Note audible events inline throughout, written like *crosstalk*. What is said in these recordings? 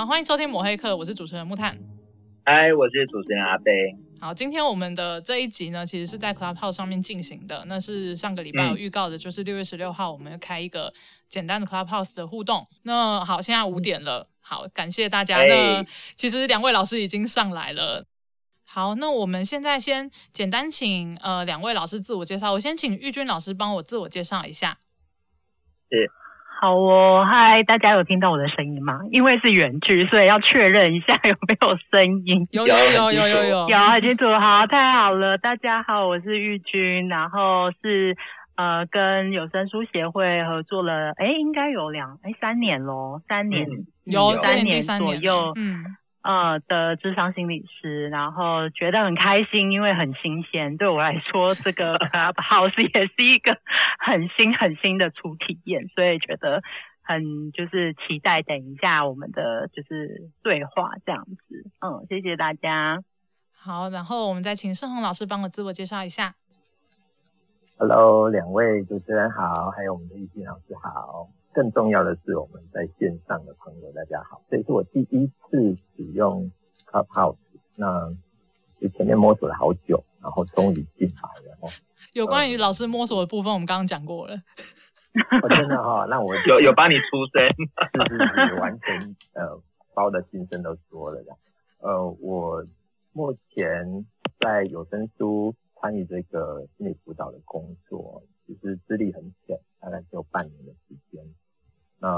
好，欢迎收听抹黑客，我是主持人木炭。嗨，我是主持人阿贝。好，今天我们的这一集呢，其实是在 Clubhouse 上面进行的。那是上个礼拜有预告的，就是六月十六号我们要开一个简单的 Clubhouse 的互动。那好，现在五点了，好，感谢大家。那、欸、其实两位老师已经上来了。好，那我们现在先简单请呃两位老师自我介绍。我先请玉君老师帮我自我介绍一下。是。好哦，嗨，大家有听到我的声音吗？因为是远距，所以要确认一下 *laughs* 有没有声音。有有有有有有，有很清楚。好，太好了，大家好，我是玉君，然后是呃跟有声书协会合作了，哎，应该有两哎三年咯，三年、嗯、有三年左右，嗯。呃的智商心理师，然后觉得很开心，因为很新鲜。对我来说，这个 *laughs* Clubhouse 也是一个很新很新的初体验，所以觉得很就是期待等一下我们的就是对话这样子。嗯，谢谢大家。好，然后我们再请盛宏老师帮我自我介绍一下。Hello，两位主持人好，还有我们的玉静老师好。更重要的是，我们在线上的朋友，大家好，这是我第一次使用 Clubhouse，那就前面摸索了好久，然后终于进来了。有关于老师摸索的部分，我们刚刚讲过了。我真的哈，那我 *laughs* 有有帮你出声，*laughs* 是是是，完全呃把我的心声都说了的。呃，我目前在有声书参与这个心理辅导的工作，其实资历很浅，大概只有半年的时间。那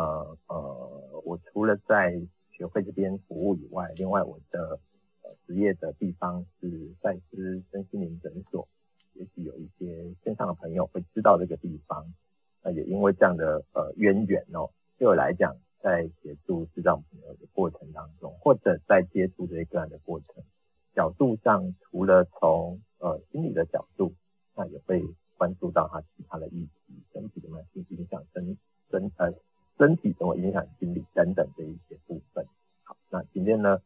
呃，我除了在学会这边服务以外，另外我的呃职业的地方是赛斯身心灵诊所，也许有一些线上的朋友会知道这个地方。那也因为这样的呃渊源哦，对我来讲，在协助智障朋友的过程当中，或者在接触这些个案的过程角度上，除了从呃心理的角度，那也会关注到他其他的议题，身体的慢性影响身身呃。身体怎么影响心理等等这一些部分。好，那今天呢，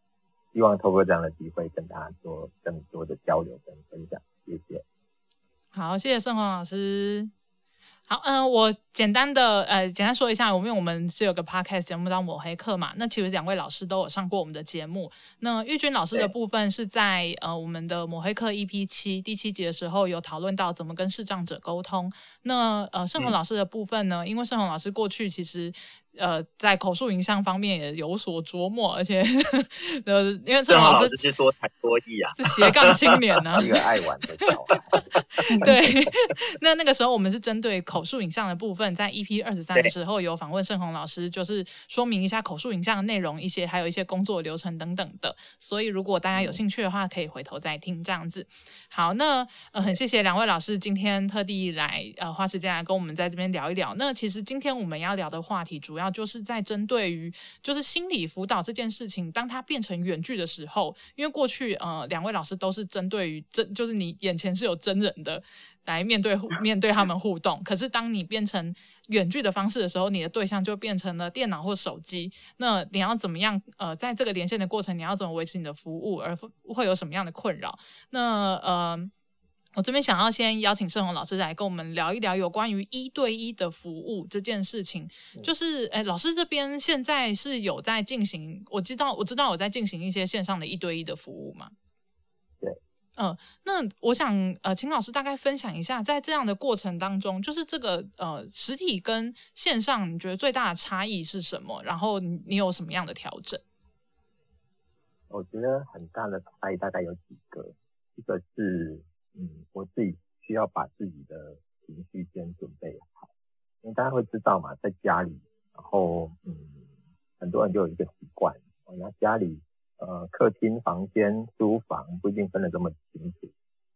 希望透过这样的机会跟大家做更多的交流跟分享，谢谢。好，谢谢盛宏老师。好，嗯、呃，我简单的呃，简单说一下，我们我们是有个 podcast 节目叫抹黑课嘛，那其实两位老师都有上过我们的节目。那玉军老师的部分是在呃我们的抹黑课 EP 七第七集的时候有讨论到怎么跟视障者沟通。那呃盛宏老师的部分呢，嗯、因为盛宏老师过去其实。呃，在口述影像方面也有所琢磨，而且呃，因为胜宏老师是多才多艺啊，是斜杠青年呢、啊，*laughs* 一个爱玩的小孩。对，*laughs* 那那个时候我们是针对口述影像的部分，在 EP 二十三的时候有访问盛宏老师，就是说明一下口述影像的内容，一些还有一些工作流程等等的。所以如果大家有兴趣的话，可以回头再听这样子。好，那呃，很谢谢两位老师今天特地来呃花时间来跟我们在这边聊一聊。那其实今天我们要聊的话题主要。就是在针对于就是心理辅导这件事情，当它变成远距的时候，因为过去呃两位老师都是针对于真就是你眼前是有真人的来面对面对他们互动，可是当你变成远距的方式的时候，你的对象就变成了电脑或手机，那你要怎么样呃在这个连线的过程，你要怎么维持你的服务，而会有什么样的困扰？那呃。我这边想要先邀请盛宏老师来跟我们聊一聊有关于一对一的服务这件事情。就是，诶，老师这边现在是有在进行，我知道，我知道我在进行一些线上的一对一的服务嘛？对，嗯、呃，那我想，呃，请老师大概分享一下，在这样的过程当中，就是这个，呃，实体跟线上，你觉得最大的差异是什么？然后你你有什么样的调整？我觉得很大的差异大概有几个，一个是。嗯，我自己需要把自己的情绪先准备好，因为大家会知道嘛，在家里，然后嗯，很多人就有一个习惯，哦，那家里呃，客厅、房间、书房不一定分得这么清楚，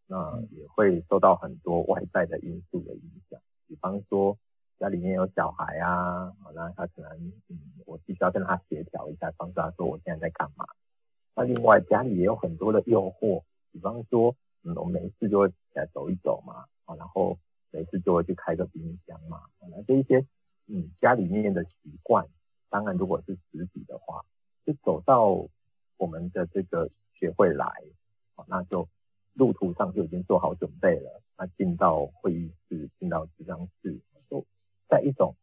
那也会受到很多外在的因素的影响，比方说家里面有小孩啊，那他可能嗯，我必须要跟他协调一下，帮助他说我现在在干嘛。那另外家里也有很多的诱惑，比方说。嗯，我每一次就会起来走一走嘛，啊，然后每次就会去开个冰箱嘛，那这一些，嗯，家里面的习惯，当然如果是实体的话，就走到我们的这个学会来，啊，那就路途上就已经做好准备了，那进到会议室，进到纸张室，就在一种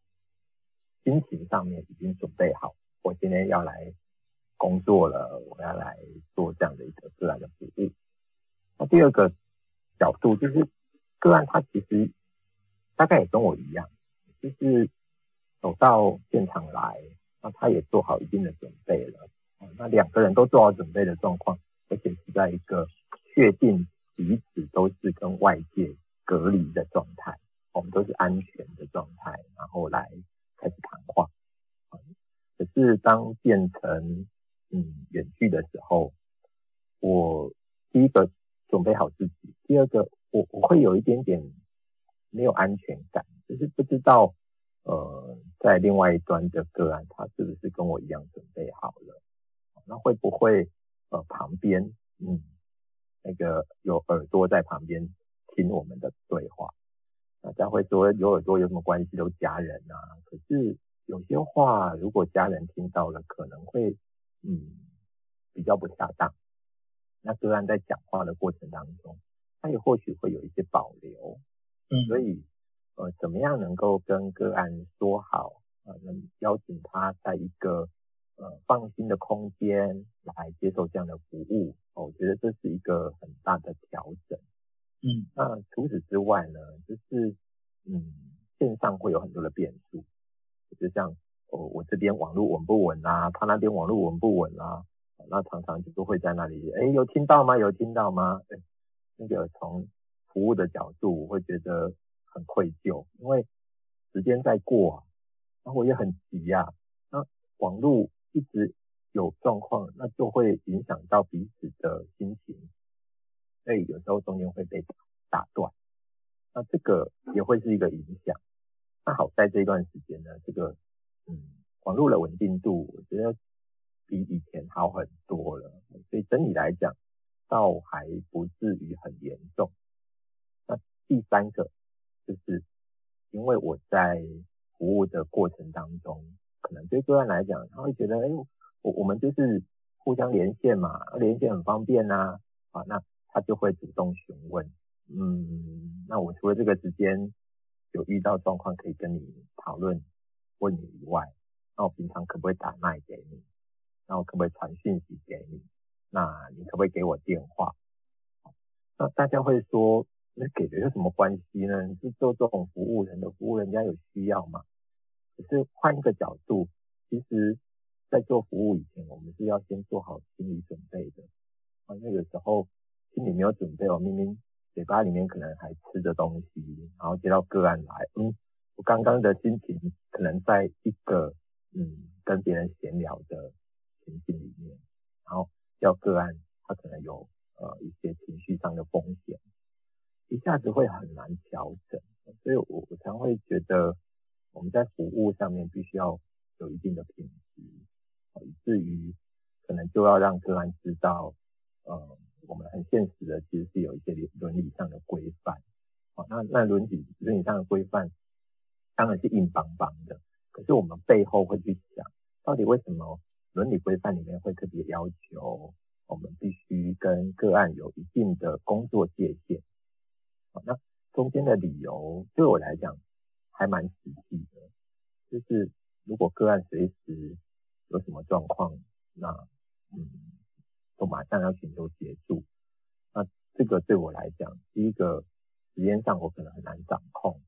心情上面已经准备好，我今天要来工作了，我要来做这样的一个自然的服务。那第二个角度就是个案，他其实大概也跟我一样，就是走到现场来，那他也做好一定的准备了。那两个人都做好准备的状况，而且是在一个确定彼此都是跟外界隔离的状态，我们都是安全的状态，然后来开始谈话。可是当变成嗯远距的时候，我第一个准备好自己，第二个我我会有一点点没有安全感，就是不知道呃在另外一端的个案他是不是跟我一样准备好了。那会不会呃旁边嗯那个有耳朵在旁边听我们的对话？大家会说有耳朵有什么关系？都家人啊。可是有些话如果家人听到了，可能会嗯比较不恰当。那个案在讲话的过程当中，他也或许会有一些保留。嗯，所以呃怎么样能够跟个案说好啊？能邀请他在一个。呃，放心的空间来接受这样的服务，哦，我觉得这是一个很大的调整。嗯，那除此之外呢，就是嗯，线上会有很多的变数，就像哦，我这边网络稳不稳啊，他那边网络稳不稳啊，那常常就会在那里，哎，有听到吗？有听到吗？那个从服务的角度，我会觉得很愧疚，因为时间在过啊，然后我也很急呀，那网络。一直有状况，那就会影响到彼此的心情，所以有时候中间会被打断，那这个也会是一个影响。那好在这段时间呢，这个嗯网络的稳定度，我觉得比以前好很多了，所以整体来讲倒还不至于很严重。那第三个就是因为我在服务的过程当中。可能对个案来讲，他会觉得，哎，我我们就是互相连线嘛，连线很方便呐，啊，啊，那他就会主动询问，嗯，那我除了这个时间有遇到状况可以跟你讨论问你以外，那我平常可不可以打麦给你？那我可不可以传讯息给你？那你可不可以给我电话？那大家会说，那给的有什么关系呢？你是做这种服务人的服务，人家有需要吗？可是换一个角度，其实，在做服务以前，我们是要先做好心理准备的。啊，那个时候心里没有准备，我明明嘴巴里面可能还吃着东西，然后接到个案来，嗯，我刚刚的心情可能在一个嗯跟别人闲聊的情境里面，然后叫个案，他可能有呃一些情绪上的风险，一下子会很难调整。所以我我常会觉得。我们在服务上面必须要有一定的品质，以至于可能就要让个案知道，呃，我们很现实的其实是有一些伦理上的规范，啊，那那伦理伦理上的规范当然是硬邦邦的，可是我们背后会去想，到底为什么伦理规范里面会特别要求我们必须跟个案有一定的工作界限，啊，那中间的理由对我来讲。还蛮实际的，就是如果个案随时有什么状况，那嗯，都马上要寻求协助。那这个对我来讲，第一个时间上我可能很难掌控，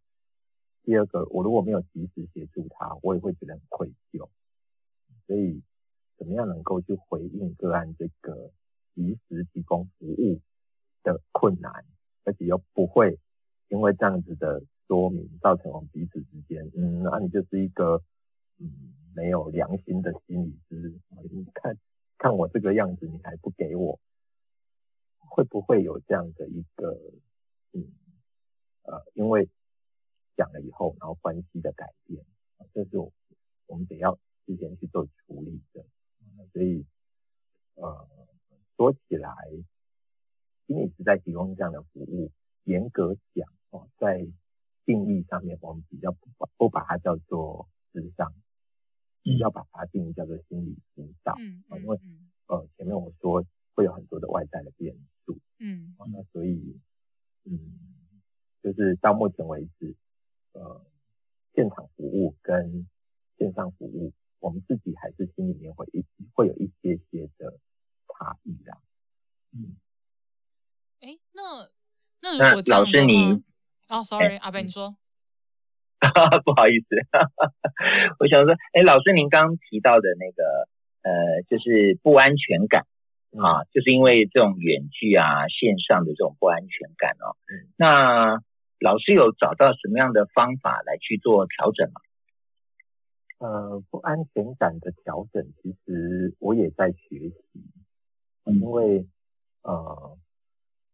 第二个我如果没有及时协助他，我也会觉得很愧疚。所以，怎么样能够去回应个案这个及时提供服务的困难，而且又不会因为这样子的。说明造成我们彼此之间，嗯，那你就是一个嗯没有良心的心理师，你看看我这个样子，你还不给我，会不会有这样的一个嗯呃，因为讲了以后，然后关系的改变，这是我我们得要之前去做处理的，所以呃说起来，心理师在提供这样的服务，严格讲哦，在定义上面，我们比较不把不把它叫做智商，嗯，要把它定义叫做心理辅导。嗯，因为呃前面我说会有很多的外在的变数，嗯，那所以嗯，就是到目前为止，呃，现场服务跟线上服务，我们自己还是心里面会一会有一些些的差异啦，嗯。哎那那如果这样的话，老师你哦，sorry，阿贝你说，*laughs* 不好意思，*laughs* 我想说，哎，老师您刚刚提到的那个呃，就是不安全感啊，就是因为这种远距啊、线上的这种不安全感哦，那老师有找到什么样的方法来去做调整吗？呃，不安全感的调整，其实我也在学习，因为呃，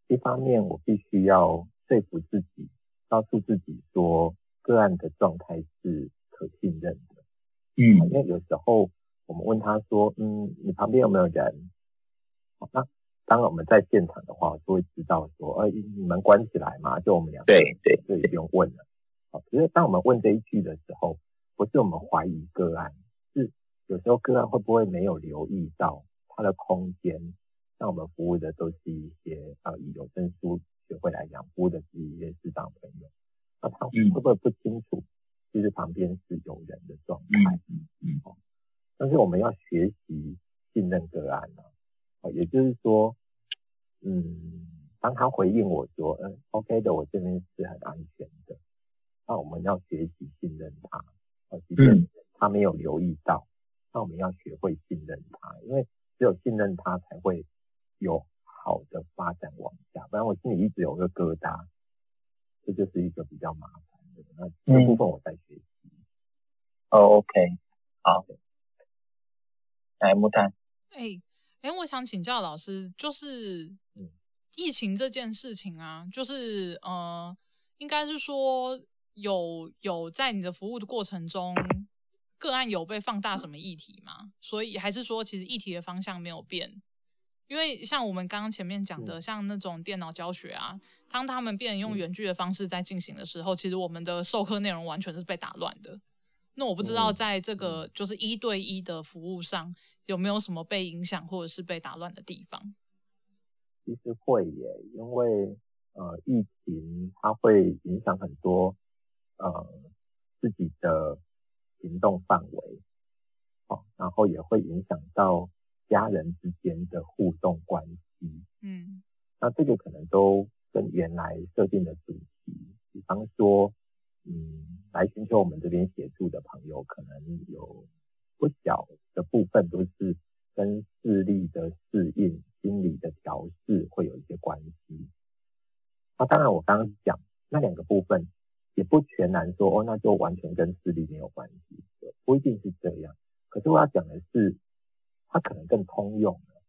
一方面我必须要说服自己，告诉自己说个案的状态是可信任的，嗯，因为有时候我们问他说，嗯，你旁边有没有人？好那当我们在现场的话，就会知道说，呃，你们关起来嘛，就我们两个，对对，就不用问了。好，只是当我们问这一句的时候，不是我们怀疑个案，是有时候个案会不会没有留意到他的空间？像我们服务的都是一些呃以有声书学会来讲，服务的是一些视障朋友，那他会不会不清楚，其实旁边是有人的状态？嗯嗯。哦，但是我们要学习信任个案呢，哦，也就是说，嗯，当他回应我说，嗯，OK 的，我这边是很安全的，那我们要学习信任他。即便他没有留意到，那我们要学会信任他，因为只有信任他，才会有好的发展往下。不然我心里一直有个疙瘩，这就是一个比较麻烦的。那这部分我在学习。哦、嗯 oh,，OK，好。来木炭。哎哎，我想请教老师，就是疫情这件事情啊，就是呃，应该是说。有有在你的服务的过程中，个案有被放大什么议题吗？所以还是说，其实议题的方向没有变？因为像我们刚刚前面讲的，像那种电脑教学啊，当他们变成用原句的方式在进行的时候，其实我们的授课内容完全是被打乱的。那我不知道在这个就是一对一的服务上，有没有什么被影响或者是被打乱的地方？其实会耶，因为呃，疫情它会影响很多。呃，自己的行动范围，好、哦，然后也会影响到家人之间的互动关系。嗯，那这个可能都跟原来设定的主题，比方说，嗯，来寻求我们这边协助的朋友，可能有不小的部分都是跟视力的适应、心理的调试会有一些关系。那当然，我刚刚讲那两个部分。也不全然说哦，那就完全跟视力没有关系，不一定是这样。可是我要讲的是，它可能更通用的。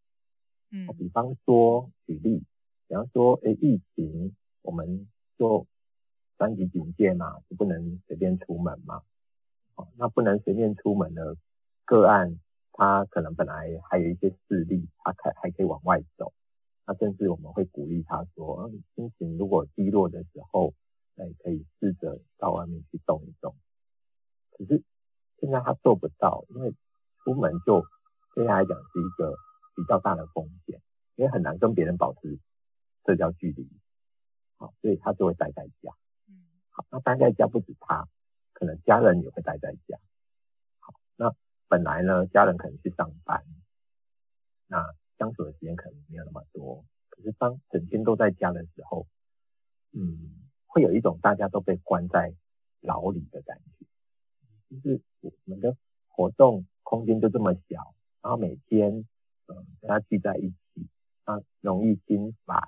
嗯，比方说举例，比方说，哎，疫情，我们就三级警戒嘛，就不能随便出门嘛。哦，那不能随便出门的个案，他可能本来还有一些视力，他可还可以往外走。那甚至我们会鼓励他说，嗯，心情如果低落的时候。哎，可以试着到外面去动一动。可是现在他做不到，因为出门就对他来讲是一个比较大的风险，因为很难跟别人保持社交距离。好，所以他就会待在家。嗯，好，那待在家不止他，可能家人也会待在家。好，那本来呢，家人可能去上班，那相处的时间可能没有那么多。可是当整天都在家的时候，嗯。会有一种大家都被关在牢里的感觉，就是我们的活动空间就这么小，然后每天嗯大家聚在一起，啊容易心烦，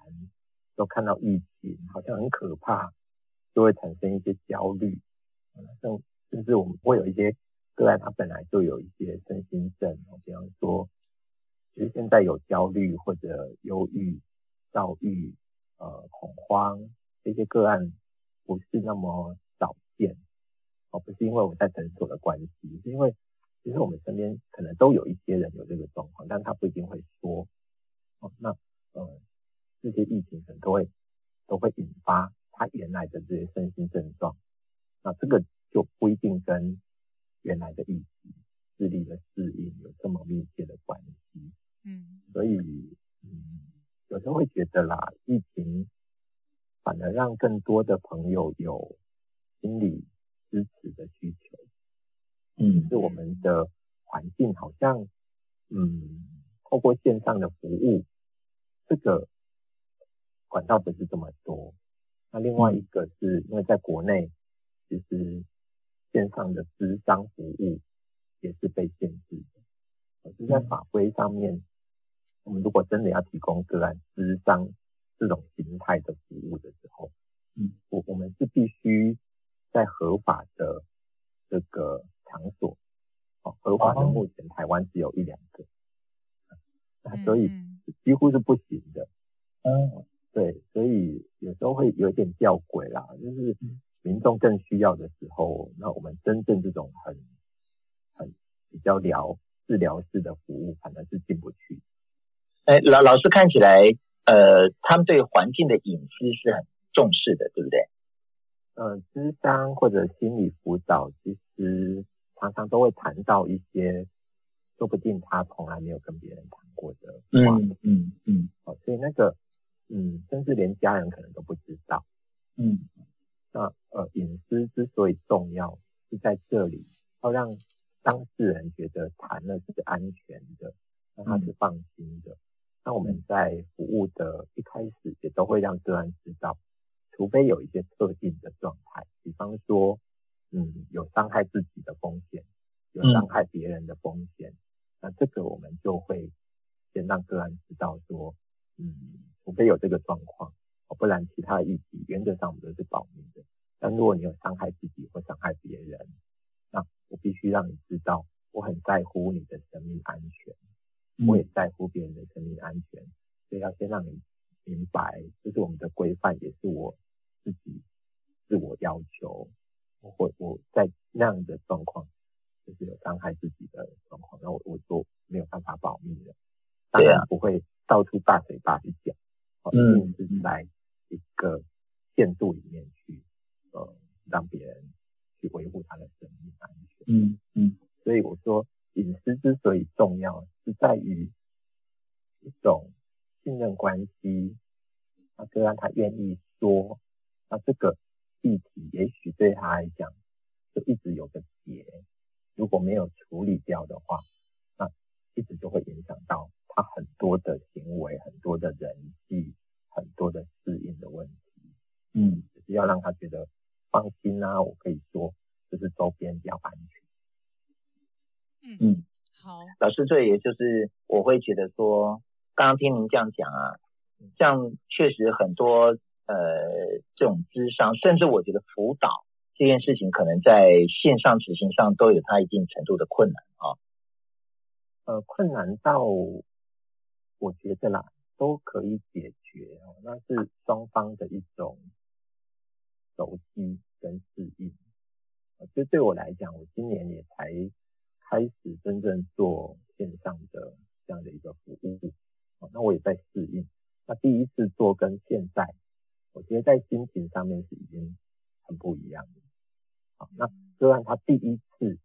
都看到疫情好像很可怕，就会产生一些焦虑，甚甚至我们会有一些个案，他本来就有一些身心症，比方说其实现在有焦虑或者忧郁、躁郁、呃恐慌。这些个案不是那么少见，哦，不是因为我在诊所的关系，是因为其实我们身边可能都有一些人有这个状况，但他不一定会说，哦，那呃这些疫情可能都会都会引发他原来的这些身心症状，那这个就不一定跟原来的疫情智力的适应有这么密切的关系，嗯，所以嗯有时候会觉得啦，疫情。反而让更多的朋友有心理支持的需求，嗯，是我们的环境好像，嗯，透过线上的服务，这个管道不是这么多。那另外一个是因为在国内，其实线上的咨商服务也是被限制的。就是在法规上面，我们如果真的要提供个案咨商这种形态的服务的时候，嗯，我我们是必须在合法的这个场所，哦，合法的目前台湾只有一两个，那所以几乎是不行的。嗯，对，所以有时候会有点吊诡啦，就是民众更需要的时候，那我们真正这种很很比较疗治疗式的服务，反而是进不去。哎，老老师看起来，呃，他们对环境的隐私是很重视的，对不对？呃，咨商或者心理辅导，其实常常都会谈到一些，说不定他从来没有跟别人谈过的话。嗯嗯嗯。哦，所以那个。嗯，甚至连家人可能都不知道。嗯，那呃，隐私之所以重要，是在这里要让当事人觉得谈了是安全的，让他是放心的。那我们在服务的一开始，也都会让个案知道，除非有一些特定的状态，比方说，嗯，有伤害自己的风险，有伤害别人的风险，那这个我们就会先让个案知道说，嗯。除非有这个状况，不然其他的议题原则上我们都是保密的。但如果你有伤害自己或伤害别人，那我必须让你知道，我很在乎你的生命安全，我也在乎别人的生命安全，所以要先让你明白，这是我们的规范，也是我自己自我要求。或我在那样的状况，就是有伤害自己的状况，那我我就没有办法保密了，当然不会到处大嘴巴去讲。嗯，是在一个限度里面去，呃，让别人去维护他的生命安全。嗯嗯，所以我说隐私之所以重要，是在于一种信任关系。那就让他愿意说，那这个议题也许对他来讲就一直有个结，如果没有处理掉的话，那一直就会影响到。他很多的行为，很多的人际，很多的适应的问题，嗯，就是要让他觉得放心啊。我可以说，就是周边比较安全。嗯嗯，好，老师，这也就是我会觉得说，刚刚听您这样讲啊，这样确实很多呃这种咨商，甚至我觉得辅导这件事情，可能在线上执行上都有它一定程度的困难啊。呃，困难到。我觉得啦，都可以解决哦，那是双方的一种熟悉跟适应。所以对我来讲，我今年也才开始真正做线上的这样的一个服务，那我也在适应。那第一次做跟现在，我觉得在心情上面是已经很不一样的。好，那虽然他第一次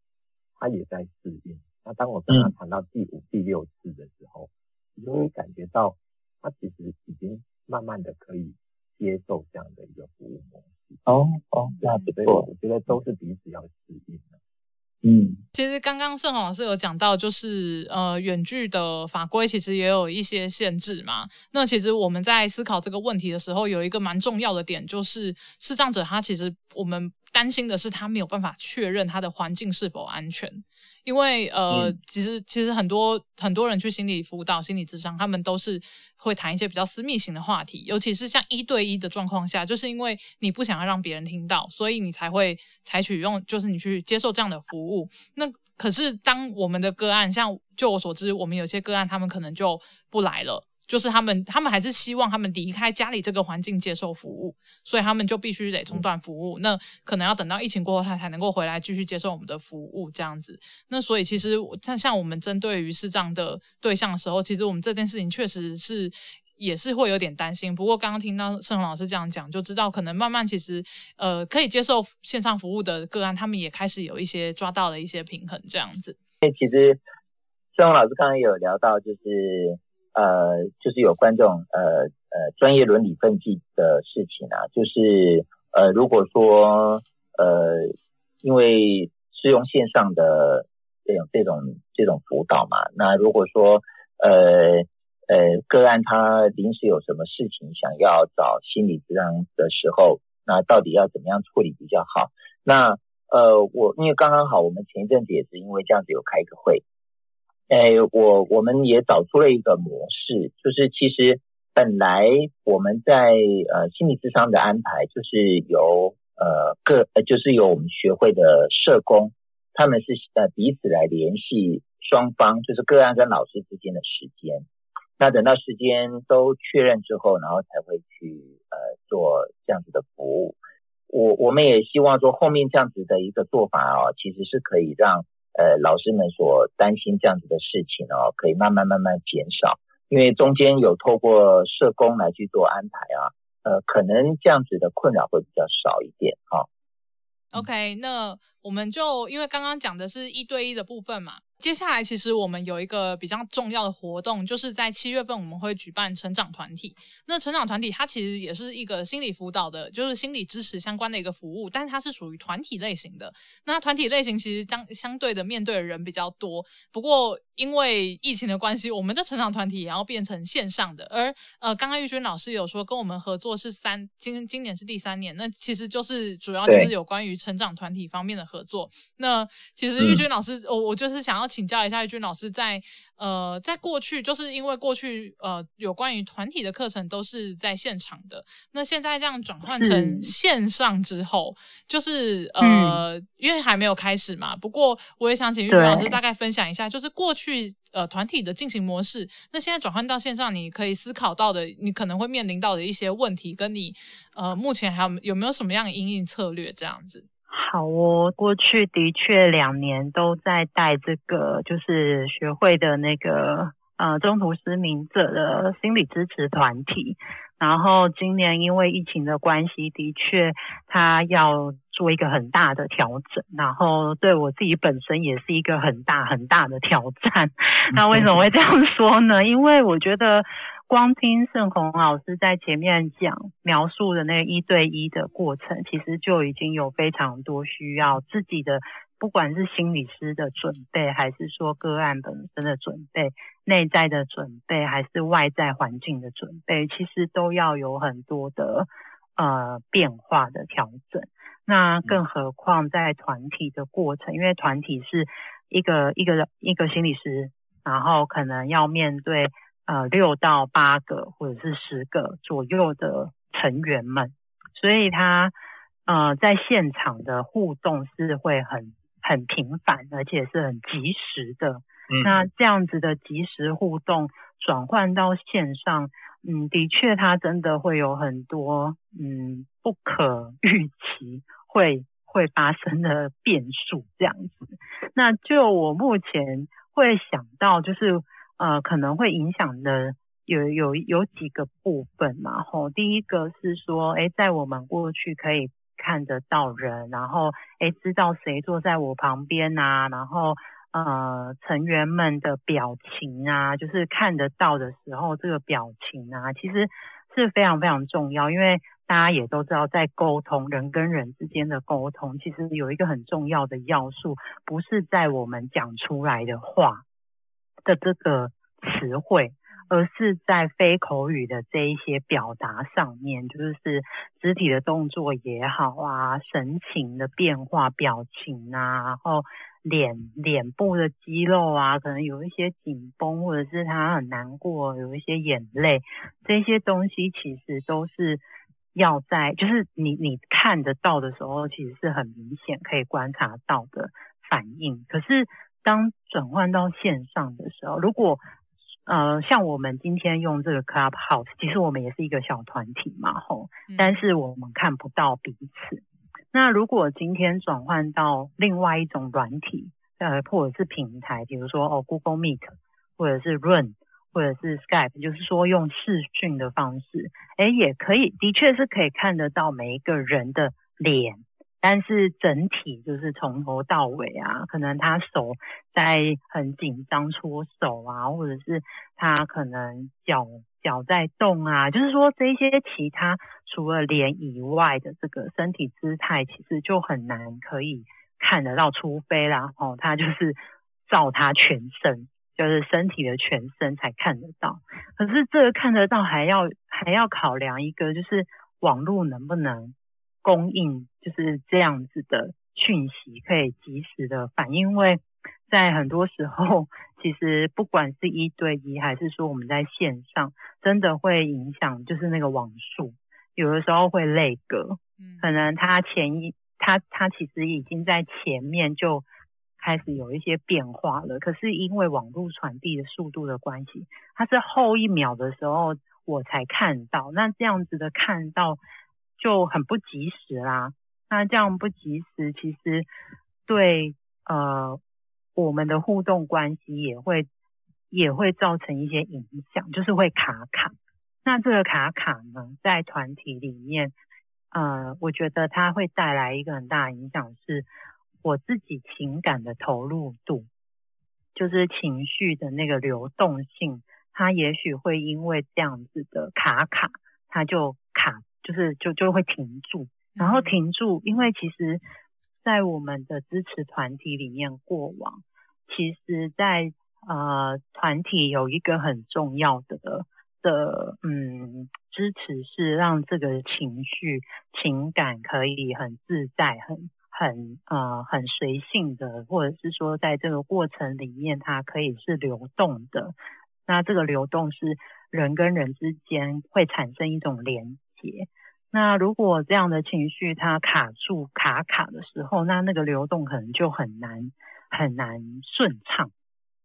他也在适应，那当我跟他谈到第五、嗯、第六次的时候。你就会感觉到，他其实已经慢慢的可以接受这样的一个服务模式。哦哦，那不错，我觉得都是彼此要适应的。嗯，其实刚刚盛宏老师有讲到，就是呃，远距的法规其实也有一些限制嘛。那其实我们在思考这个问题的时候，有一个蛮重要的点，就是视障者他其实我们担心的是他没有办法确认他的环境是否安全。因为呃，嗯、其实其实很多很多人去心理辅导、心理咨商，他们都是会谈一些比较私密型的话题，尤其是像一对一的状况下，就是因为你不想要让别人听到，所以你才会采取用，就是你去接受这样的服务。那可是当我们的个案，像就我所知，我们有些个案，他们可能就不来了。就是他们，他们还是希望他们离开家里这个环境接受服务，所以他们就必须得中断服务。那可能要等到疫情过后，他才能够回来继续接受我们的服务这样子。那所以其实像像我们针对于视障的对象的时候，其实我们这件事情确实是也是会有点担心。不过刚刚听到胜宏老师这样讲，就知道可能慢慢其实呃可以接受线上服务的个案，他们也开始有一些抓到了一些平衡这样子。其实胜宏老师刚刚也有聊到，就是。呃，就是有关这种呃呃专业伦理分析的事情啊，就是呃如果说呃因为是用线上的这种这种这种辅导嘛，那如果说呃呃个案他临时有什么事情想要找心理咨商的时候，那到底要怎么样处理比较好？那呃我因为刚刚好我们前一阵子也是因为这样子有开一个会，哎我我们也找出了一个模式，就是其实本来我们在呃心理咨商的安排就是由呃个呃就是由我们学会的社工。他们是呃彼此来联系双方，就是个案跟老师之间的时间。那等到时间都确认之后，然后才会去呃做这样子的服务。我我们也希望说后面这样子的一个做法哦，其实是可以让呃老师们所担心这样子的事情哦，可以慢慢慢慢减少。因为中间有透过社工来去做安排啊，呃，可能这样子的困扰会比较少一点哈。哦 OK，那我们就因为刚刚讲的是一对一的部分嘛。接下来，其实我们有一个比较重要的活动，就是在七月份我们会举办成长团体。那成长团体它其实也是一个心理辅导的，就是心理支持相关的一个服务，但是它是属于团体类型的。那团体类型其实相相对的面对的人比较多。不过因为疫情的关系，我们的成长团体也要变成线上的。而呃，刚刚玉娟老师有说跟我们合作是三今今年是第三年，那其实就是主要就是有关于成长团体方面的合作。那其实玉娟老师，我、嗯、我就是想要。请教一下玉娟老师在，在呃，在过去，就是因为过去呃，有关于团体的课程都是在现场的，那现在这样转换成线上之后，就是呃、嗯，因为还没有开始嘛。不过我也想请玉君老师大概分享一下，就是过去呃团体的进行模式，那现在转换到线上，你可以思考到的，你可能会面临到的一些问题，跟你呃目前还有有没有什么样的应应策略这样子？好哦，过去的确两年都在带这个，就是学会的那个呃中途失明者的心理支持团体。然后今年因为疫情的关系，的确他要做一个很大的调整，然后对我自己本身也是一个很大很大的挑战。*laughs* 那为什么会这样说呢？因为我觉得。光听胜鸿老师在前面讲描述的那个一对一的过程，其实就已经有非常多需要自己的，不管是心理师的准备，还是说个案本身的准备，内在的准备，还是外在环境的准备，其实都要有很多的呃变化的调整。那更何况在团体的过程，因为团体是一个一个一个心理师，然后可能要面对。呃，六到八个或者是十个左右的成员们，所以他呃在现场的互动是会很很频繁，而且是很及时的。嗯。那这样子的及时互动转换到线上，嗯，的确他真的会有很多嗯不可预期会会发生的变数这样子。那就我目前会想到就是。呃，可能会影响的有有有几个部分嘛，吼，第一个是说，哎，在我们过去可以看得到人，然后哎，知道谁坐在我旁边啊，然后呃，成员们的表情啊，就是看得到的时候，这个表情啊，其实是非常非常重要，因为大家也都知道，在沟通人跟人之间的沟通，其实有一个很重要的要素，不是在我们讲出来的话。的这个词汇，而是在非口语的这一些表达上面，就是肢体的动作也好啊，神情的变化、表情啊，然后脸脸部的肌肉啊，可能有一些紧绷，或者是他很难过，有一些眼泪，这些东西其实都是要在，就是你你看得到的时候，其实是很明显可以观察到的反应，可是。当转换到线上的时候，如果呃像我们今天用这个 Clubhouse，其实我们也是一个小团体嘛，吼，但是我们看不到彼此。那如果今天转换到另外一种软体，呃，或者是平台，比如说哦 Google Meet，或者是 Run，或者是 Skype，就是说用视讯的方式，哎，也可以，的确是可以看得到每一个人的脸。但是整体就是从头到尾啊，可能他手在很紧张搓手啊，或者是他可能脚脚在动啊，就是说这些其他除了脸以外的这个身体姿态，其实就很难可以看得到，除非然后他就是照他全身就是身体的全身才看得到。可是这个看得到还要还要考量一个，就是网络能不能供应，就是这样子的讯息可以及时的反 *laughs* 应，因为在很多时候，其实不管是一对一还是说我们在线上，真的会影响，就是那个网速，有的时候会累格，可能他前一他他其实已经在前面就。开始有一些变化了，可是因为网络传递的速度的关系，它是后一秒的时候我才看到，那这样子的看到就很不及时啦。那这样不及时，其实对呃我们的互动关系也会也会造成一些影响，就是会卡卡。那这个卡卡呢，在团体里面，呃，我觉得它会带来一个很大的影响是。我自己情感的投入度，就是情绪的那个流动性，它也许会因为这样子的卡卡，它就卡，就是就就会停住，然后停住，因为其实，在我们的支持团体里面，过往其实在呃团体有一个很重要的的嗯支持，是让这个情绪情感可以很自在很。很呃很随性的，或者是说在这个过程里面，它可以是流动的。那这个流动是人跟人之间会产生一种连那如果这样的情绪它卡住卡卡的时候，那那个流动可能就很难很难顺畅。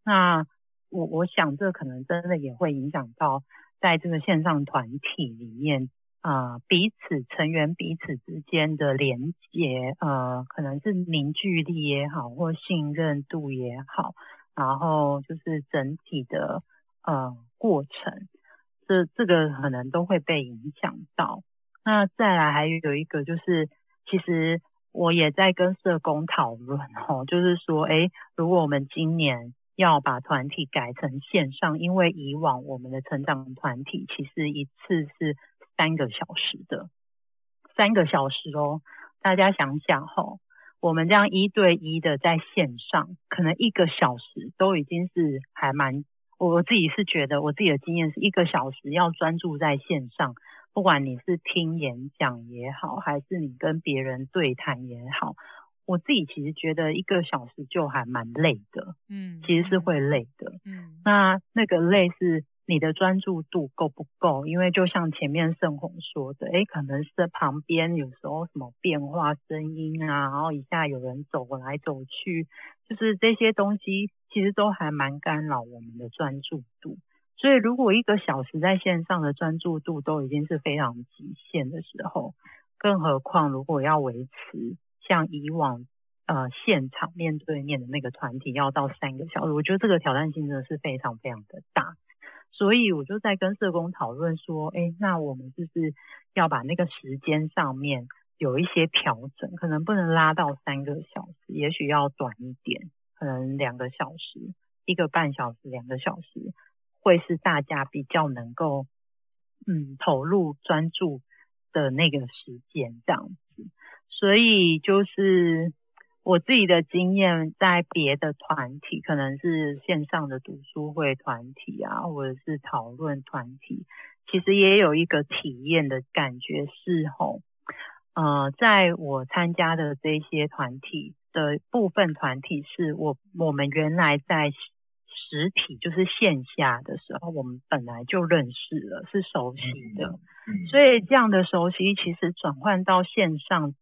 那我我想这可能真的也会影响到在这个线上团体里面。啊、彼此成员彼此之间的连接，呃，可能是凝聚力也好，或信任度也好，然后就是整体的呃过程，这这个可能都会被影响到。那再来还有一个就是，其实我也在跟社工讨论哦，就是说，诶，如果我们今年要把团体改成线上，因为以往我们的成长团体其实一次是。三个小时的，三个小时哦，大家想想吼，我们这样一对一的在线上，可能一个小时都已经是还蛮，我自己是觉得我自己的经验是一个小时要专注在线上，不管你是听演讲也好，还是你跟别人对谈也好，我自己其实觉得一个小时就还蛮累的，嗯，其实是会累的，嗯，那那个累是。你的专注度够不够？因为就像前面盛红说的，诶，可能是旁边有时候什么变化声音啊，然后一下有人走来走去，就是这些东西其实都还蛮干扰我们的专注度。所以如果一个小时在线上的专注度都已经是非常极限的时候，更何况如果要维持像以往呃现场面对面的那个团体要到三个小时，我觉得这个挑战性真的是非常非常的大。所以我就在跟社工讨论说，哎，那我们就是要把那个时间上面有一些调整，可能不能拉到三个小时，也许要短一点，可能两个小时、一个半小时、两个小时，会是大家比较能够嗯投入专注的那个时间这样子。所以就是。我自己的经验，在别的团体，可能是线上的读书会团体啊，或者是讨论团体，其实也有一个体验的感觉是吼，呃，在我参加的这些团体的部分团体，是我我们原来在实体就是线下的时候，我们本来就认识了，是熟悉的，所以这样的熟悉其实转换到线上。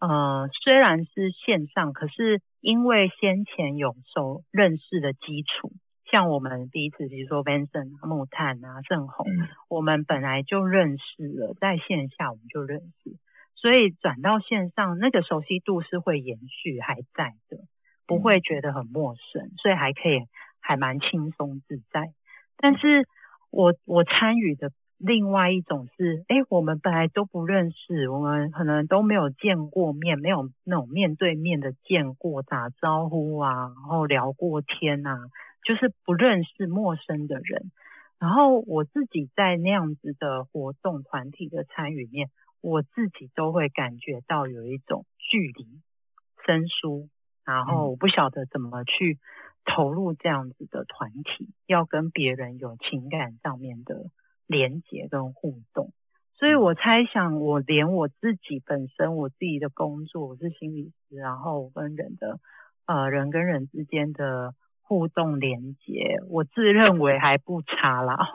呃，虽然是线上，可是因为先前有熟认识的基础，像我们第一次，比如说 Vincent、木炭啊、盛红，嗯、我们本来就认识了，在线下我们就认识，所以转到线上，那个熟悉度是会延续还在的，不会觉得很陌生，所以还可以还蛮轻松自在。但是我我参与的。另外一种是，哎，我们本来都不认识，我们可能都没有见过面，没有那种面对面的见过、打招呼啊，然后聊过天啊，就是不认识陌生的人。然后我自己在那样子的活动团体的参与面，我自己都会感觉到有一种距离、生疏，然后我不晓得怎么去投入这样子的团体，要跟别人有情感上面的连接跟互动。所以我猜想，我连我自己本身，我自己的工作，我是心理师，然后我跟人的呃人跟人之间的。互动连接，我自认为还不差啦。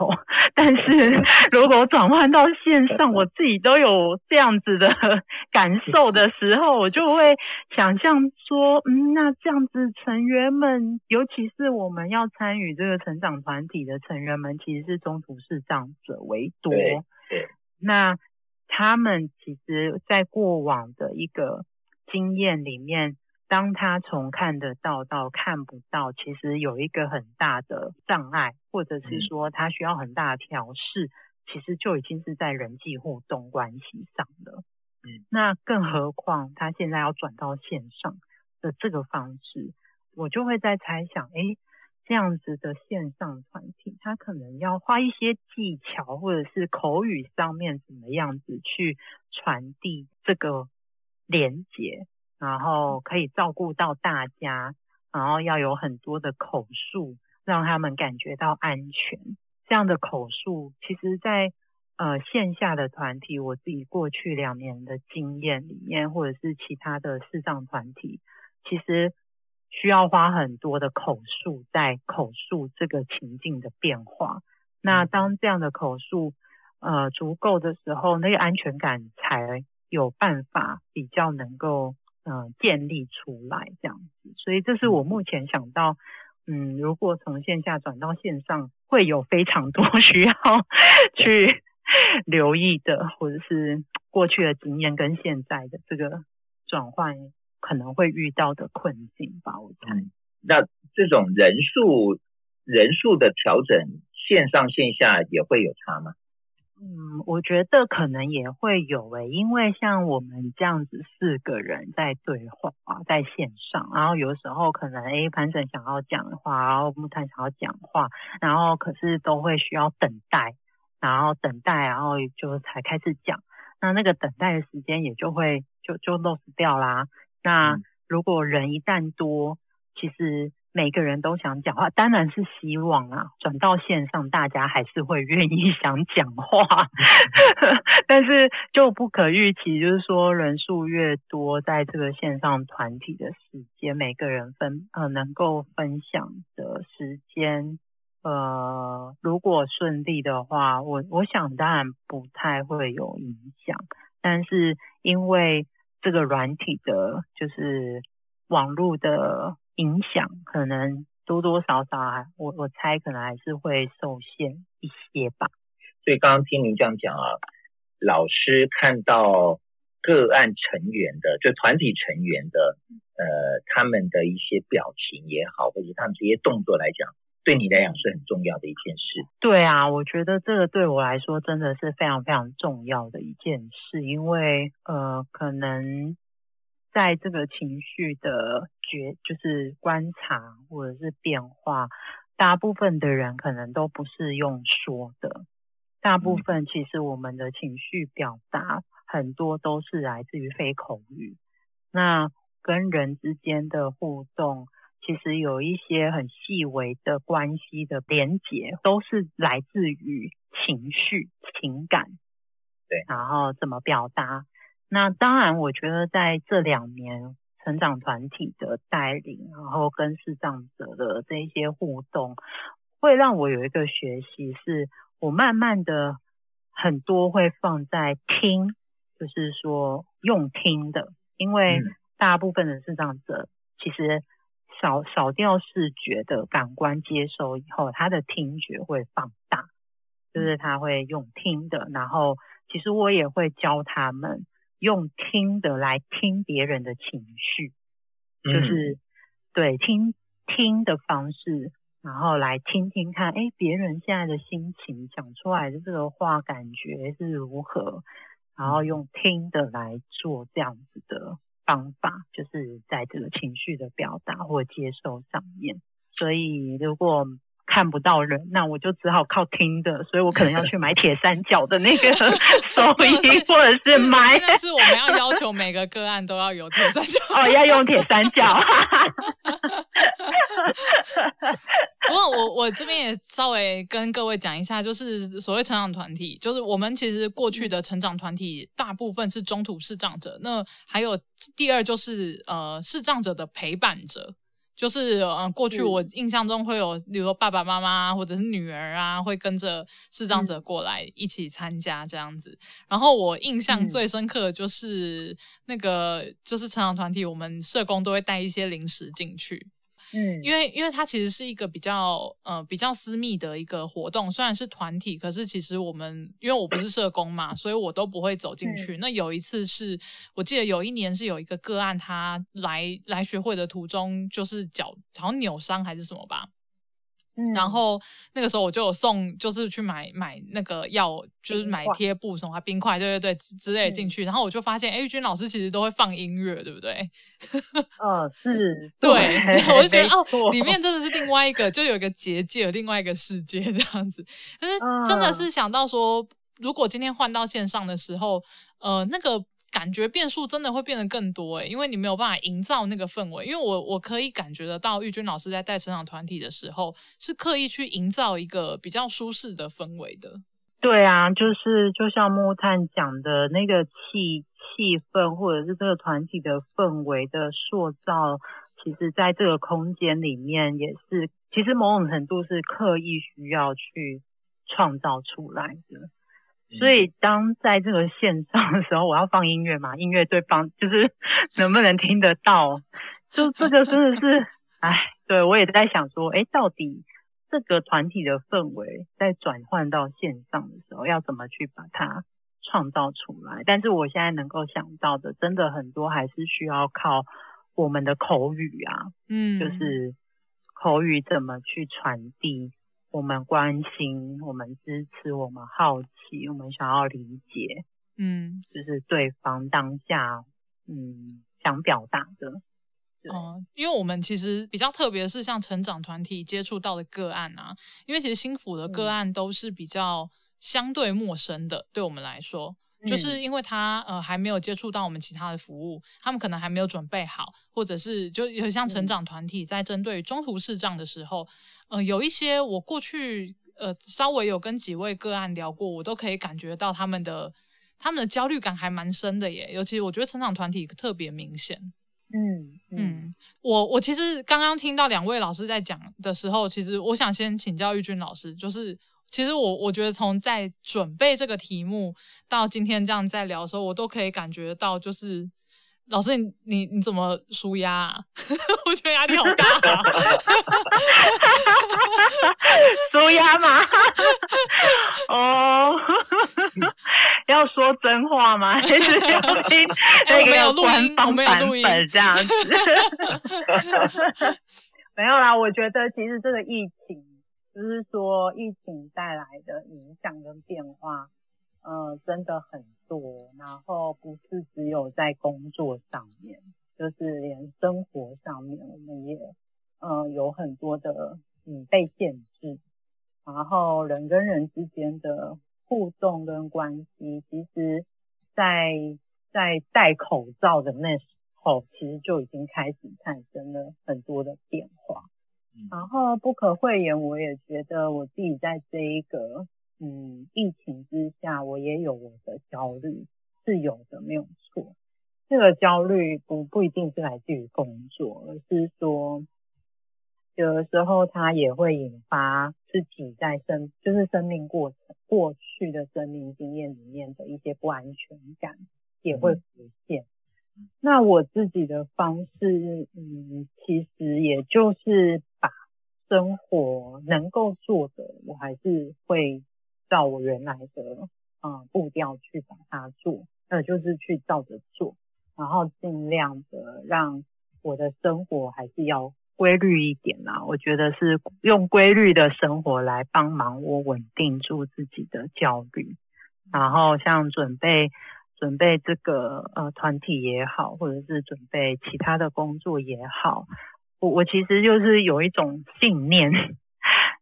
但是 *laughs* 如果转换到线上，我自己都有这样子的 *laughs* 感受的时候，我就会想象说，嗯，那这样子成员们，尤其是我们要参与这个成长团体的成员们，其实是中途视障者为多。那他们其实，在过往的一个经验里面。当他从看得到到看不到，其实有一个很大的障碍，或者是说他需要很大的调试，其实就已经是在人际互动关系上了。嗯，那更何况他现在要转到线上的这个方式，我就会在猜想，诶，这样子的线上团体，他可能要花一些技巧，或者是口语上面怎么样子去传递这个连结。然后可以照顾到大家，然后要有很多的口述，让他们感觉到安全。这样的口述，其实在呃线下的团体，我自己过去两年的经验里面，或者是其他的视障团体，其实需要花很多的口述，在口述这个情境的变化。那当这样的口述呃足够的时候，那个安全感才有办法比较能够。嗯、呃，建立出来这样子，所以这是我目前想到，嗯，如果从线下转到线上，会有非常多 *laughs* 需要 *laughs* 去留意的，或者是过去的经验跟现在的这个转换可能会遇到的困境吧。我猜，嗯，那这种人数人数的调整，线上线下也会有差吗？嗯，我觉得可能也会有诶，因为像我们这样子四个人在对话啊，在线上，然后有时候可能诶，潘神想要讲话，然后木炭想要讲话，然后可是都会需要等待，然后等待，然后就才开始讲，那那个等待的时间也就会就就 loss 掉啦。那如果人一旦多，其实。每个人都想讲话，当然是希望啊，*laughs* 转到线上，大家还是会愿意想讲话，*laughs* 但是就不可预期，就是说人数越多，在这个线上团体的时间，每个人分呃能够分享的时间，呃，如果顺利的话，我我想当然不太会有影响，但是因为这个软体的，就是网络的。影响可能多多少少啊，我我猜可能还是会受限一些吧。所以刚刚听您这样讲啊，老师看到个案成员的，就团体成员的，呃，他们的一些表情也好，或者他们这些动作来讲，对你来讲是很重要的一件事。对啊，我觉得这个对我来说真的是非常非常重要的一件事，因为呃，可能。在这个情绪的觉，就是观察或者是变化，大部分的人可能都不是用说的，大部分其实我们的情绪表达很多都是来自于非口语。那跟人之间的互动，其实有一些很细微的关系的连结，都是来自于情绪、情感。对，然后怎么表达？那当然，我觉得在这两年成长团体的带领，然后跟视障者的这一些互动，会让我有一个学习，是我慢慢的很多会放在听，就是说用听的，因为大部分的视障者其实少少掉视觉的感官接收以后，他的听觉会放大，就是他会用听的，然后其实我也会教他们。用听的来听别人的情绪，就是、嗯、对听听的方式，然后来听听看，哎，别人现在的心情讲出来的这个话感觉是如何，然后用听的来做这样子的方法，就是在这个情绪的表达或接受上面。所以如果看不到人，那我就只好靠听的，所以我可能要去买铁三角的那个 *laughs* 收音，或者是买。但是我们要要求每个个案都要有铁三角，哦，要用铁三角。*laughs* 不过我我这边也稍微跟各位讲一下，就是所谓成长团体，就是我们其实过去的成长团体大部分是中途视障者，那还有第二就是呃视障者的陪伴者。就是嗯，过去我印象中会有，比如说爸爸妈妈或者是女儿啊，会跟着视障者过来一起参加这样子。嗯、然后我印象最深刻的就是那个，就是成长团体，我们社工都会带一些零食进去。嗯，因为因为它其实是一个比较呃比较私密的一个活动，虽然是团体，可是其实我们因为我不是社工嘛，所以我都不会走进去。嗯、那有一次是我记得有一年是有一个个案，他来来学会的途中就是脚好像扭伤还是什么吧。嗯、然后那个时候我就有送，就是去买买那个药，就是买贴布什么冰块，对对对之类进去。嗯、然后我就发现，哎，玉君老师其实都会放音乐，对不对？嗯，*laughs* 是。对，我就觉得哦，里面真的是另外一个，就有一个结界，有另外一个世界这样子。但是真的是想到说，如果今天换到线上的时候，呃，那个。感觉变数真的会变得更多诶，因为你没有办法营造那个氛围。因为我我可以感觉得到，玉君老师在带成长团体的时候，是刻意去营造一个比较舒适的氛围的。对啊，就是就像木炭讲的那个气气氛，或者是这个团体的氛围的塑造，其实在这个空间里面也是，其实某种程度是刻意需要去创造出来的。所以，当在这个线上的时候，我要放音乐嘛？音乐对方就是 *laughs* 能不能听得到？就 *laughs* 这个真的是，哎，对我也在想说，哎，到底这个团体的氛围在转换到线上的时候，要怎么去把它创造出来？但是我现在能够想到的，真的很多还是需要靠我们的口语啊，嗯，就是口语怎么去传递。我们关心，我们支持，我们好奇，我们想要理解，嗯，就是对方当下，嗯，想表达的。哦、嗯，因为我们其实比较特别是像成长团体接触到的个案啊，因为其实心腹的个案都是比较相对陌生的，嗯、对我们来说。就是因为他呃还没有接触到我们其他的服务，他们可能还没有准备好，或者是就有像成长团体在针对中途视障的时候，呃有一些我过去呃稍微有跟几位个案聊过，我都可以感觉到他们的他们的焦虑感还蛮深的耶，尤其我觉得成长团体特别明显。嗯嗯，嗯，我我其实刚刚听到两位老师在讲的时候，其实我想先请教玉君老师，就是。其实我我觉得从在准备这个题目到今天这样在聊的时候，我都可以感觉到，就是老师你你你怎么舒压啊？*laughs* 我觉得压力好大啊！舒压吗？哦，要说真话吗？还是要听 *laughs* 那个官方版本这样子？*laughs* 没有啦，我觉得其实这个疫情。就是说，疫情带来的影响跟变化，呃，真的很多。然后不是只有在工作上面，就是连生活上面，我们也，呃，有很多的嗯被限制。然后人跟人之间的互动跟关系，其实在在戴口罩的那时候，其实就已经开始产生了很多的变化。然后不可讳言，我也觉得我自己在这一个嗯疫情之下，我也有我的焦虑，是有的，没有错。这个焦虑不不一定是来自于工作，而是说有的时候它也会引发自己在生就是生命过程过去的生命经验里面的一些不安全感也会浮现。那我自己的方式，嗯，其实也就是把生活能够做的，我还是会照我原来的啊、步调去把它做，呃，就是去照着做，然后尽量的让我的生活还是要规律一点啦。我觉得是用规律的生活来帮忙我稳定住自己的焦虑，然后像准备。准备这个呃团体也好，或者是准备其他的工作也好，我其实就是有一种信念，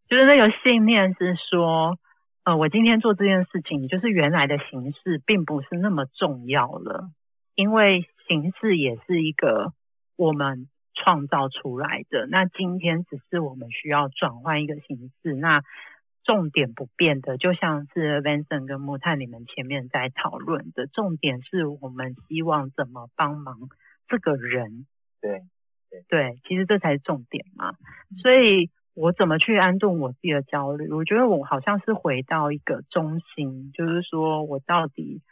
就是那个信念是说，呃，我今天做这件事情，就是原来的形式并不是那么重要了，因为形式也是一个我们创造出来的。那今天只是我们需要转换一个形式，那重点不变的，就像是 Vincent 跟木炭你们前面在讨论的，重点是我们希望怎么帮忙这个人。对对对，其实这才是重点嘛。所以我怎么去安顿我自己的焦虑？我觉得我好像是回到一个中心，就是说我到底。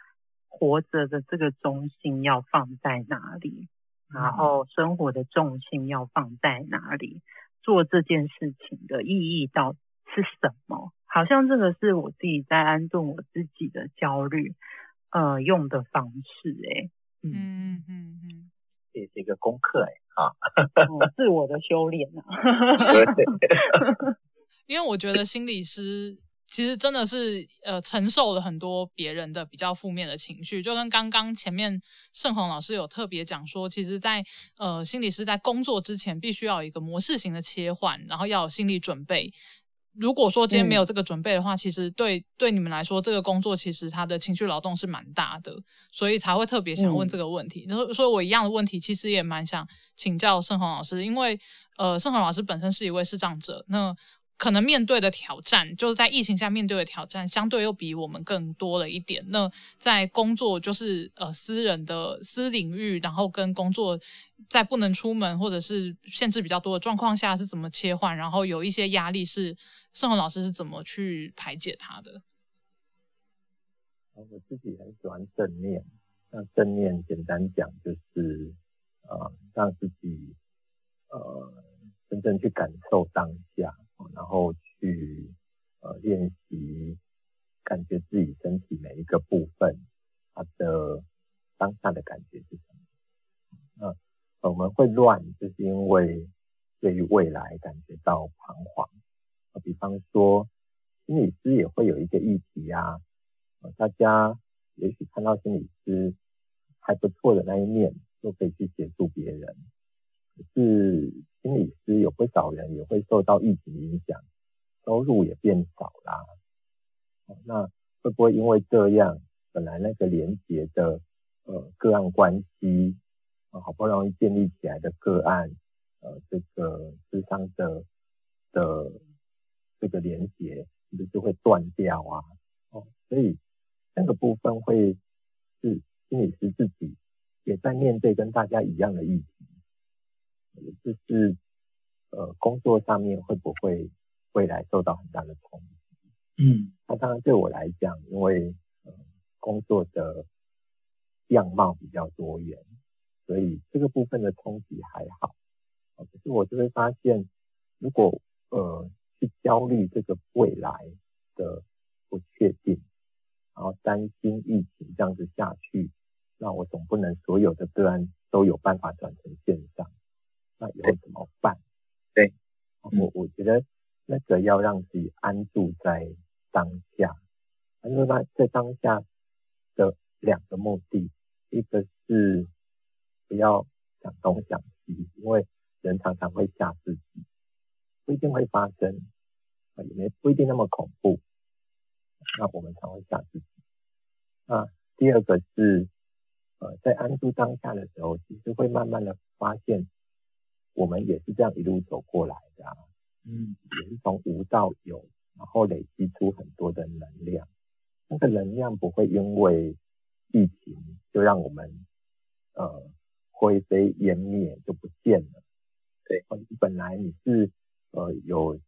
活着的这个中心要放在哪里？然后生活的重心要放在哪里？做这件事情的意义到底是什么？好像这个是我自己在安顿我自己的焦虑，呃，用的方式、欸。哎，嗯嗯嗯嗯，这是一个功课、欸，哎，啊，自我的修炼啊。*laughs* 因为我觉得心理师。其实真的是呃承受了很多别人的比较负面的情绪，就跟刚刚前面盛宏老师有特别讲说，其实在，在呃心理师在工作之前，必须要有一个模式型的切换，然后要有心理准备。如果说今天没有这个准备的话，嗯、其实对对你们来说，这个工作其实他的情绪劳动是蛮大的，所以才会特别想问这个问题。所以、嗯、所以我一样的问题，其实也蛮想请教盛宏老师，因为呃盛宏老师本身是一位视障者，那。可能面对的挑战，就是在疫情下面对的挑战，相对又比我们更多了一点。那在工作就是呃私人的私领域，然后跟工作在不能出门或者是限制比较多的状况下是怎么切换？然后有一些压力是胜宏老师是怎么去排解它的？我自己很喜欢正念，那正念简单讲就是呃让自己呃真正去感受当下。然后去呃练习，感觉自己身体每一个部分，它的当下的感觉是什么？那我们会乱，就是因为对于未来感觉到彷徨。比方说，心理师也会有一个议题啊，大家也许看到心理师还不错的那一面，就可以去协助别人。可是心理师有不少人也会受到疫情影响，收入也变少啦。那会不会因为这样，本来那个连结的呃个案关系，好不容易建立起来的个案，呃这个咨商的的这个连接，是不是就会断掉啊？哦，所以那个部分会是心理师自己也在面对跟大家一样的议题。就是呃，工作上面会不会未来受到很大的冲击？嗯，那当然对我来讲，因为呃工作的样貌比较多元，所以这个部分的冲击还好。可是我就会发现，如果呃去焦虑这个未来的不确定，然后担心疫情这样子下去，那我总不能所有的个案都有办法转成线上。那以后怎么办？对，我我觉得那个要让自己安住在当下，安住在在当下的两个目的，一个是不要想东想西，因为人常常会吓自己，不一定会发生，也没不一定那么恐怖，那我们才会吓自己。那第二个是呃，在安住当下的时候，其实会慢慢的发现。我们也是这样一路走过来的，啊，嗯，也是从无到有，然后累积出很多的能量。那个能量不会因为疫情就让我们呃灰飞烟灭就不见了。对，本来你是呃有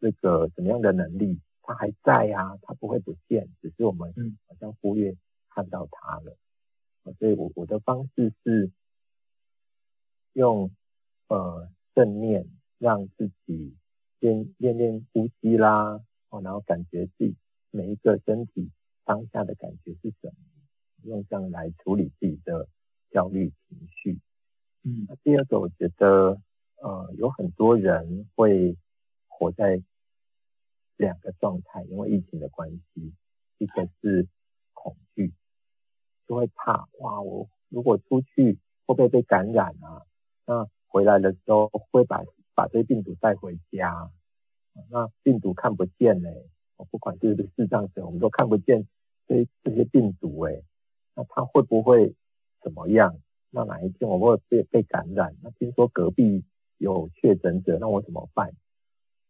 这个怎么样的能力，他还在啊，他不会不见，只是我们好像忽略看到他了。所以我我的方式是用。呃，正念让自己先练练呼吸啦，哦，然后感觉自己每一个身体当下的感觉是什么，用这样来处理自己的焦虑情绪。嗯，那第二个，我觉得呃，有很多人会活在两个状态，因为疫情的关系，一个是恐惧，就会怕哇，我如果出去会不会被感染啊？那回来的时候会把把这些病毒带回家，那病毒看不见呢，不管是不是视障者，我们都看不见这这些病毒哎，那他会不会怎么样？那哪一天我会被被感染？那听说隔壁有确诊者，那我怎么办？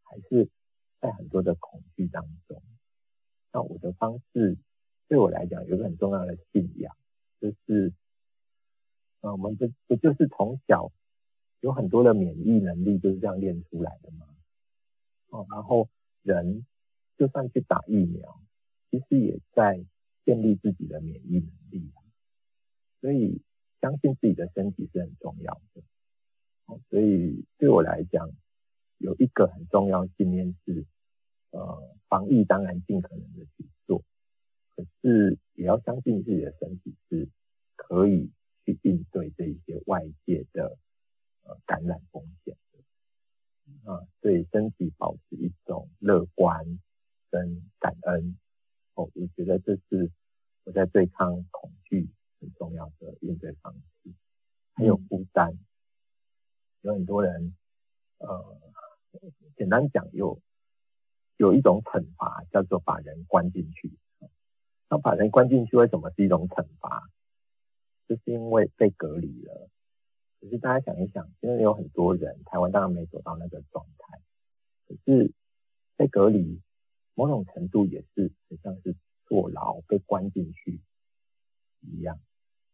还是在很多的恐惧当中。那我的方式对我来讲有个很重要的信仰，就是，呃，我们不不就是从小有很多的免疫能力就是这样练出来的吗？哦，然后人就算去打疫苗，其实也在建立自己的免疫能力啊。所以相信自己的身体是很重要的。哦，所以对我来讲，有一个很重要信念是，呃，防疫当然尽可能的去做，可是也要相信自己的身体是可以去应对这一些外界的呃感染风险的。啊，对身体保持一种乐观跟感恩。哦，我觉得这是我在对抗恐惧很重要的应对方式。还有孤单，有很多人，呃，简单讲有有一种惩罚叫做把人关进去。那把人关进去为什么是一种惩罚？就是因为被隔离了。可是大家想一想，因为有很多人，台湾当然没走到那个状态，可是被隔离，某种程度也是很像是坐牢被关进去一样。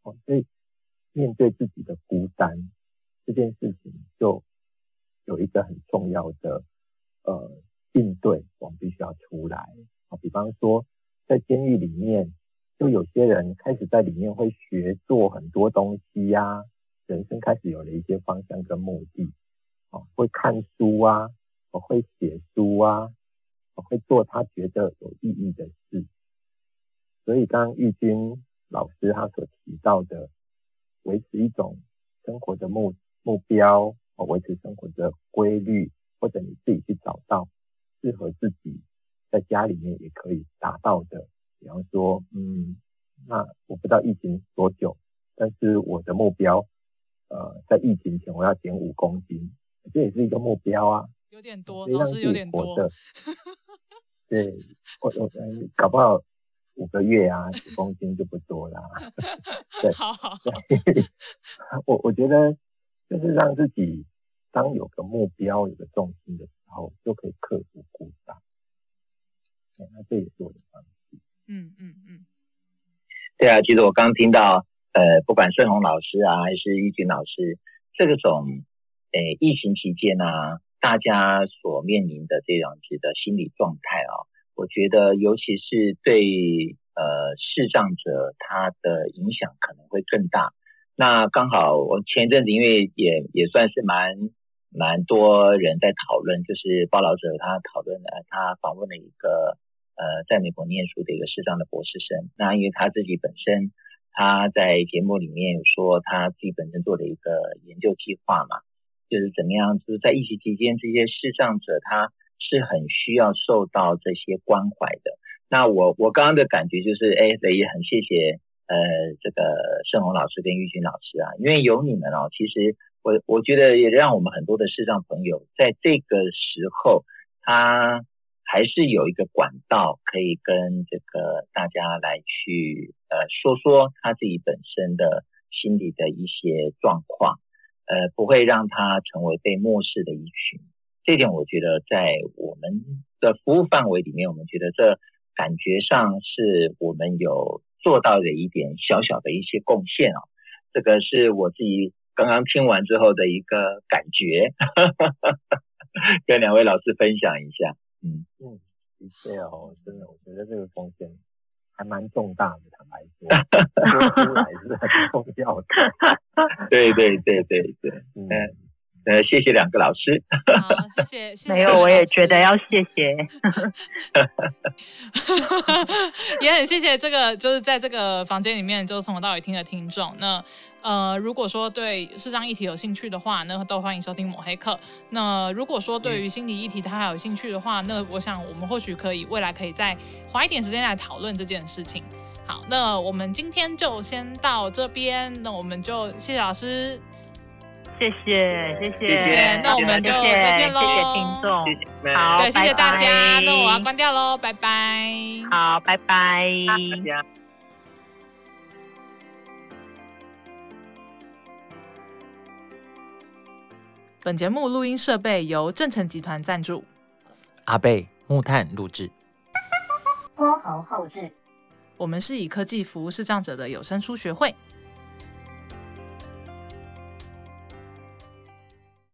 哦，所以面对自己的孤单这件事情，就有一个很重要的呃应对，我们必须要出来。啊，比方说在监狱里面，就有些人开始在里面会学做很多东西呀、啊，人生开始有了一些方向跟目的。哦，会看书啊，我会写书啊，我会做他觉得有意义的事。所以刚玉君老师他所提到的，维持一种生活的目目标，哦，维持生活的规律，或者你自己去找到适合自己在家里面也可以达到的。比方说，嗯，那我不知道疫情多久，但是我的目标，呃，在疫情前我要减五公斤，这也是一个目标啊。有点多，老师有点多。对，我我嗯，搞不好。五个月啊，几公斤就不多啦。*laughs* *laughs* 对，好好好，我我觉得就是让自己当有个目标、有个重心的时候，就可以克服孤单。那这也是我的方式。嗯嗯嗯。对啊，其实我刚听到，呃，不管顺宏老师啊，还是玉军老师，这个种，呃，疫情期间呢、啊，大家所面临的这样子的心理状态啊。我觉得，尤其是对呃视障者，他的影响可能会更大。那刚好我前阵子，因为也也算是蛮蛮多人在讨论，就是报道者他讨论了，他访问了一个呃在美国念书的一个视障的博士生。那因为他自己本身他在节目里面有说他自己本身做的一个研究计划嘛，就是怎么样，就是在疫情期间这些视障者他。是很需要受到这些关怀的。那我我刚刚的感觉就是，哎，也很谢谢呃这个胜鸿老师跟玉军老师啊，因为有你们哦，其实我我觉得也让我们很多的视障朋友在这个时候，他还是有一个管道可以跟这个大家来去呃说说他自己本身的心理的一些状况，呃，不会让他成为被漠视的一群。这点我觉得在我们的服务范围里面，我们觉得这感觉上是我们有做到的一点小小的一些贡献啊。这个是我自己刚刚听完之后的一个感觉，*laughs* 跟两位老师分享一下。嗯嗯，的确哦，真的，我觉得这个贡献还蛮重大的，坦白说，*laughs* 说出来是很重要的。*laughs* 对对对对对，嗯。呃，谢谢两个老师。好，*laughs* 谢谢。谢谢没有，我也觉得要谢谢。*laughs* 也很谢谢这个，就是在这个房间里面，就从头到尾听的听众。那呃，如果说对视障议题有兴趣的话，那都欢迎收听抹黑课。那如果说对于心理议题他还有兴趣的话，那我想我们或许可以未来可以再花一点时间来讨论这件事情。好，那我们今天就先到这边。那我们就谢谢老师。谢谢，谢谢，那我们就再见喽，谢谢听众，好，对，谢谢大家，那我要关掉喽，拜拜，好，拜拜，本节目录音设备由正成集团赞助，阿贝木炭录制，郭猴后置。我们是以科技服务视障者的有声书学会。